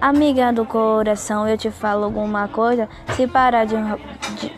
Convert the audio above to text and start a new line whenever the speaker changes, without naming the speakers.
Amiga do coração, eu te falo alguma coisa. Se parar de, de